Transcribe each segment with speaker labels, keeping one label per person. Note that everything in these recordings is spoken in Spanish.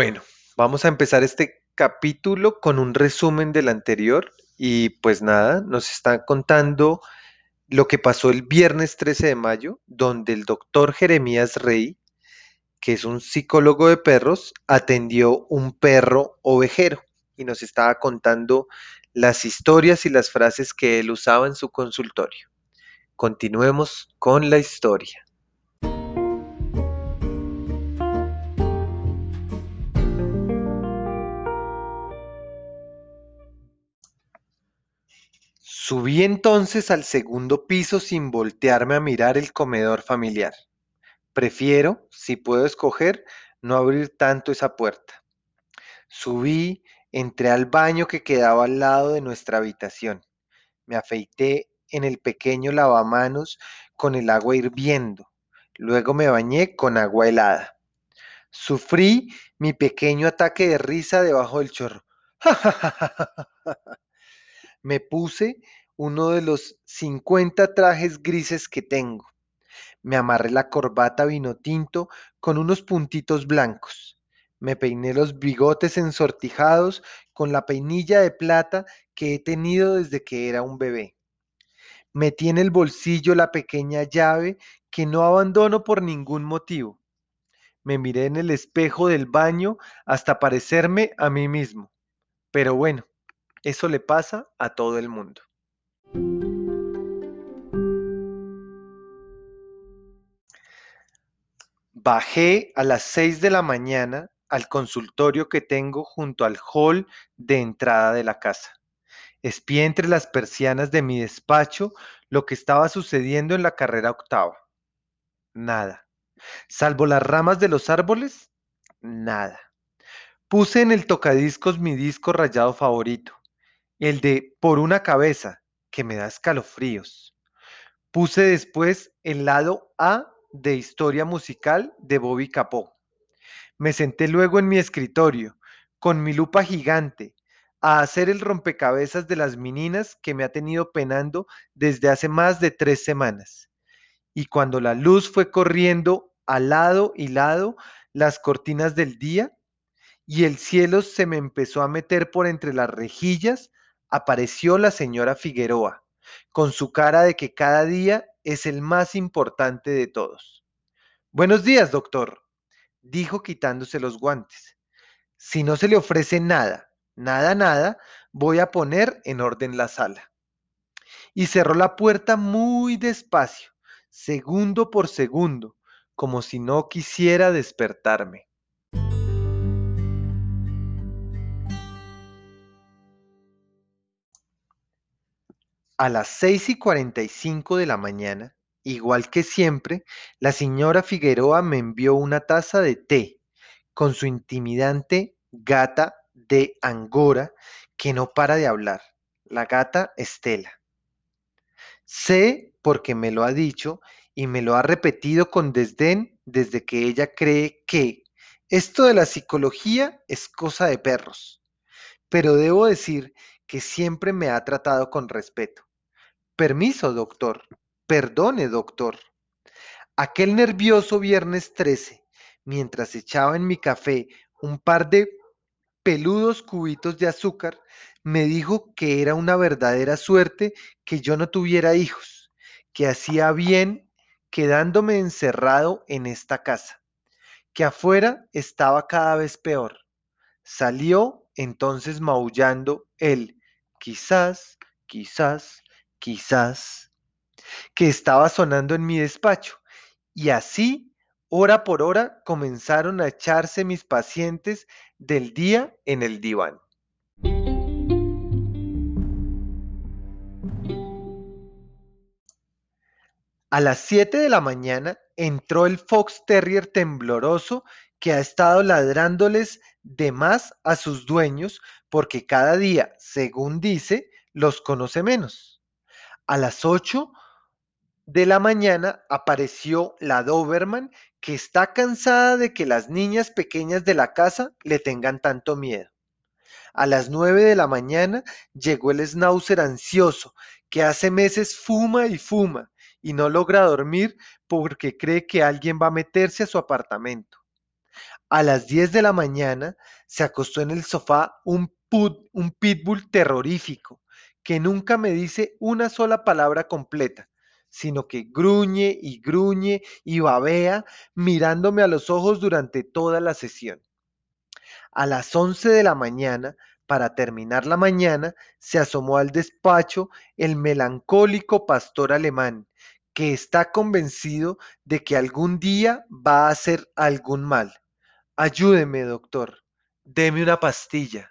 Speaker 1: Bueno, vamos a empezar este capítulo con un resumen del anterior y pues nada, nos está contando lo que pasó el viernes 13 de mayo, donde el doctor Jeremías Rey, que es un psicólogo de perros, atendió un perro ovejero y nos estaba contando las historias y las frases que él usaba en su consultorio. Continuemos con la historia. Subí entonces al segundo piso sin voltearme a mirar el comedor familiar. Prefiero, si puedo escoger, no abrir tanto esa puerta. Subí, entré al baño que quedaba al lado de nuestra habitación. Me afeité en el pequeño lavamanos con el agua hirviendo. Luego me bañé con agua helada. Sufrí mi pequeño ataque de risa debajo del chorro. me puse uno de los 50 trajes grises que tengo. Me amarré la corbata vino tinto con unos puntitos blancos. Me peiné los bigotes ensortijados con la peinilla de plata que he tenido desde que era un bebé. Metí en el bolsillo la pequeña llave que no abandono por ningún motivo. Me miré en el espejo del baño hasta parecerme a mí mismo. Pero bueno, eso le pasa a todo el mundo. Bajé a las 6 de la mañana al consultorio que tengo junto al hall de entrada de la casa. Espié entre las persianas de mi despacho lo que estaba sucediendo en la carrera octava. Nada. Salvo las ramas de los árboles, nada. Puse en el tocadiscos mi disco rayado favorito, el de Por una cabeza, que me da escalofríos. Puse después el lado A de Historia Musical de Bobby Capó. Me senté luego en mi escritorio, con mi lupa gigante, a hacer el rompecabezas de las meninas que me ha tenido penando desde hace más de tres semanas. Y cuando la luz fue corriendo al lado y lado las cortinas del día, y el cielo se me empezó a meter por entre las rejillas, apareció la señora Figueroa, con su cara de que cada día es el más importante de todos. Buenos días, doctor, dijo quitándose los guantes. Si no se le ofrece nada, nada, nada, voy a poner en orden la sala. Y cerró la puerta muy despacio, segundo por segundo, como si no quisiera despertarme. A las seis y cuarenta y cinco de la mañana, igual que siempre, la señora Figueroa me envió una taza de té con su intimidante gata de Angora que no para de hablar, la gata Estela. Sé porque me lo ha dicho y me lo ha repetido con desdén desde que ella cree que esto de la psicología es cosa de perros. Pero debo decir que siempre me ha tratado con respeto. Permiso, doctor. Perdone, doctor. Aquel nervioso viernes 13, mientras echaba en mi café un par de peludos cubitos de azúcar, me dijo que era una verdadera suerte que yo no tuviera hijos, que hacía bien quedándome encerrado en esta casa, que afuera estaba cada vez peor. Salió entonces maullando él, quizás, quizás, quizás, que estaba sonando en mi despacho. Y así, hora por hora, comenzaron a echarse mis pacientes del día en el diván. A las 7 de la mañana entró el Fox Terrier tembloroso que ha estado ladrándoles de más a sus dueños porque cada día, según dice, los conoce menos. A las 8 de la mañana apareció la Doberman que está cansada de que las niñas pequeñas de la casa le tengan tanto miedo. A las 9 de la mañana llegó el Schnauzer ansioso, que hace meses fuma y fuma y no logra dormir porque cree que alguien va a meterse a su apartamento. A las 10 de la mañana se acostó en el sofá un, un pitbull terrorífico que nunca me dice una sola palabra completa, sino que gruñe y gruñe y babea mirándome a los ojos durante toda la sesión. A las 11 de la mañana, para terminar la mañana, se asomó al despacho el melancólico pastor alemán, que está convencido de que algún día va a hacer algún mal. Ayúdeme, doctor. Deme una pastilla.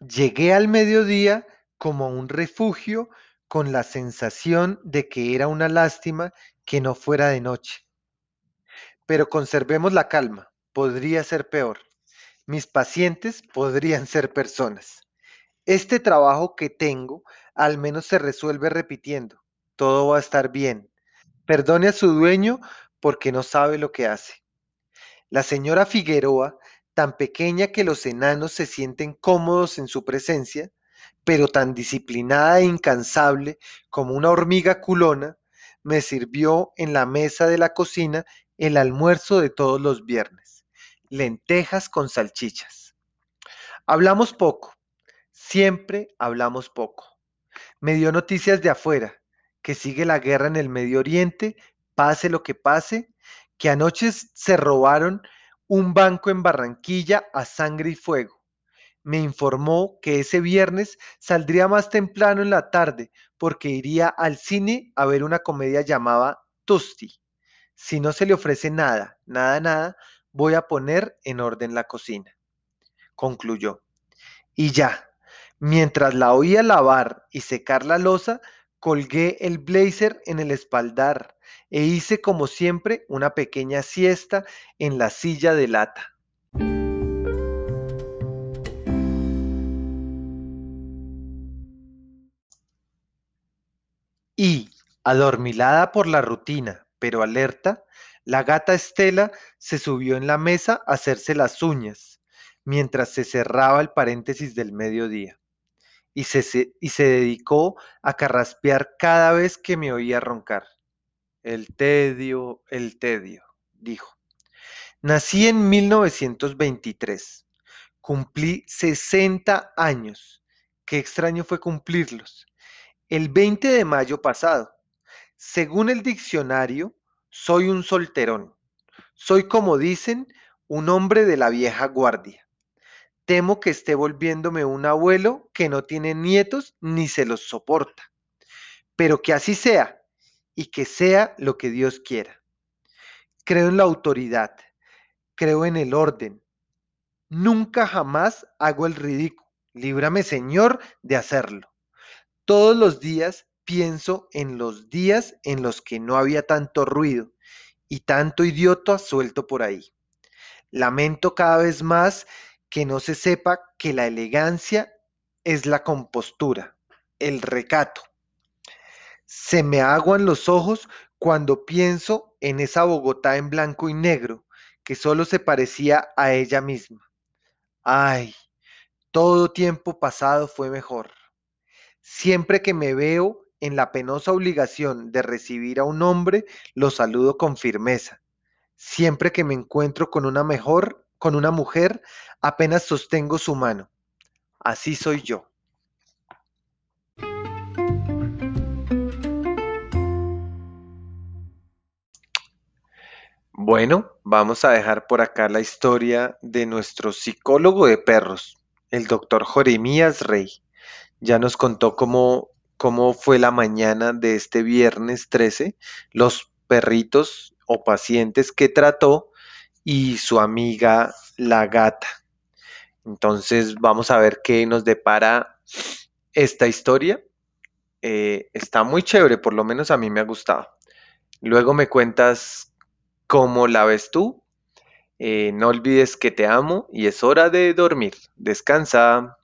Speaker 1: Llegué al mediodía como a un refugio con la sensación de que era una lástima que no fuera de noche. Pero conservemos la calma, podría ser peor. Mis pacientes podrían ser personas. Este trabajo que tengo al menos se resuelve repitiendo. Todo va a estar bien. Perdone a su dueño porque no sabe lo que hace. La señora Figueroa, tan pequeña que los enanos se sienten cómodos en su presencia, pero tan disciplinada e incansable como una hormiga culona, me sirvió en la mesa de la cocina el almuerzo de todos los viernes, lentejas con salchichas. Hablamos poco, siempre hablamos poco. Me dio noticias de afuera, que sigue la guerra en el Medio Oriente, pase lo que pase, que anoche se robaron un banco en Barranquilla a sangre y fuego. Me informó que ese viernes saldría más temprano en la tarde porque iría al cine a ver una comedia llamada Tosti. Si no se le ofrece nada, nada, nada, voy a poner en orden la cocina. Concluyó. Y ya, mientras la oía lavar y secar la loza, colgué el blazer en el espaldar e hice como siempre una pequeña siesta en la silla de lata. Y, adormilada por la rutina, pero alerta, la gata Estela se subió en la mesa a hacerse las uñas, mientras se cerraba el paréntesis del mediodía, y se, y se dedicó a carraspear cada vez que me oía roncar. El tedio, el tedio, dijo. Nací en 1923. Cumplí 60 años. Qué extraño fue cumplirlos. El 20 de mayo pasado. Según el diccionario, soy un solterón. Soy, como dicen, un hombre de la vieja guardia. Temo que esté volviéndome un abuelo que no tiene nietos ni se los soporta. Pero que así sea y que sea lo que Dios quiera. Creo en la autoridad, creo en el orden. Nunca jamás hago el ridículo. Líbrame, Señor, de hacerlo. Todos los días pienso en los días en los que no había tanto ruido y tanto idiota suelto por ahí. Lamento cada vez más que no se sepa que la elegancia es la compostura, el recato. Se me aguan los ojos cuando pienso en esa Bogotá en blanco y negro que solo se parecía a ella misma. Ay, todo tiempo pasado fue mejor. Siempre que me veo en la penosa obligación de recibir a un hombre, lo saludo con firmeza. Siempre que me encuentro con una mejor, con una mujer, apenas sostengo su mano. Así soy yo. Bueno, vamos a dejar por acá la historia de nuestro psicólogo de perros, el doctor Jeremías Rey. Ya nos contó cómo, cómo fue la mañana de este viernes 13, los perritos o pacientes que trató y su amiga la gata. Entonces vamos a ver qué nos depara esta historia. Eh, está muy chévere, por lo menos a mí me ha gustado. Luego me cuentas cómo la ves tú. Eh, no olvides que te amo y es hora de dormir. Descansa.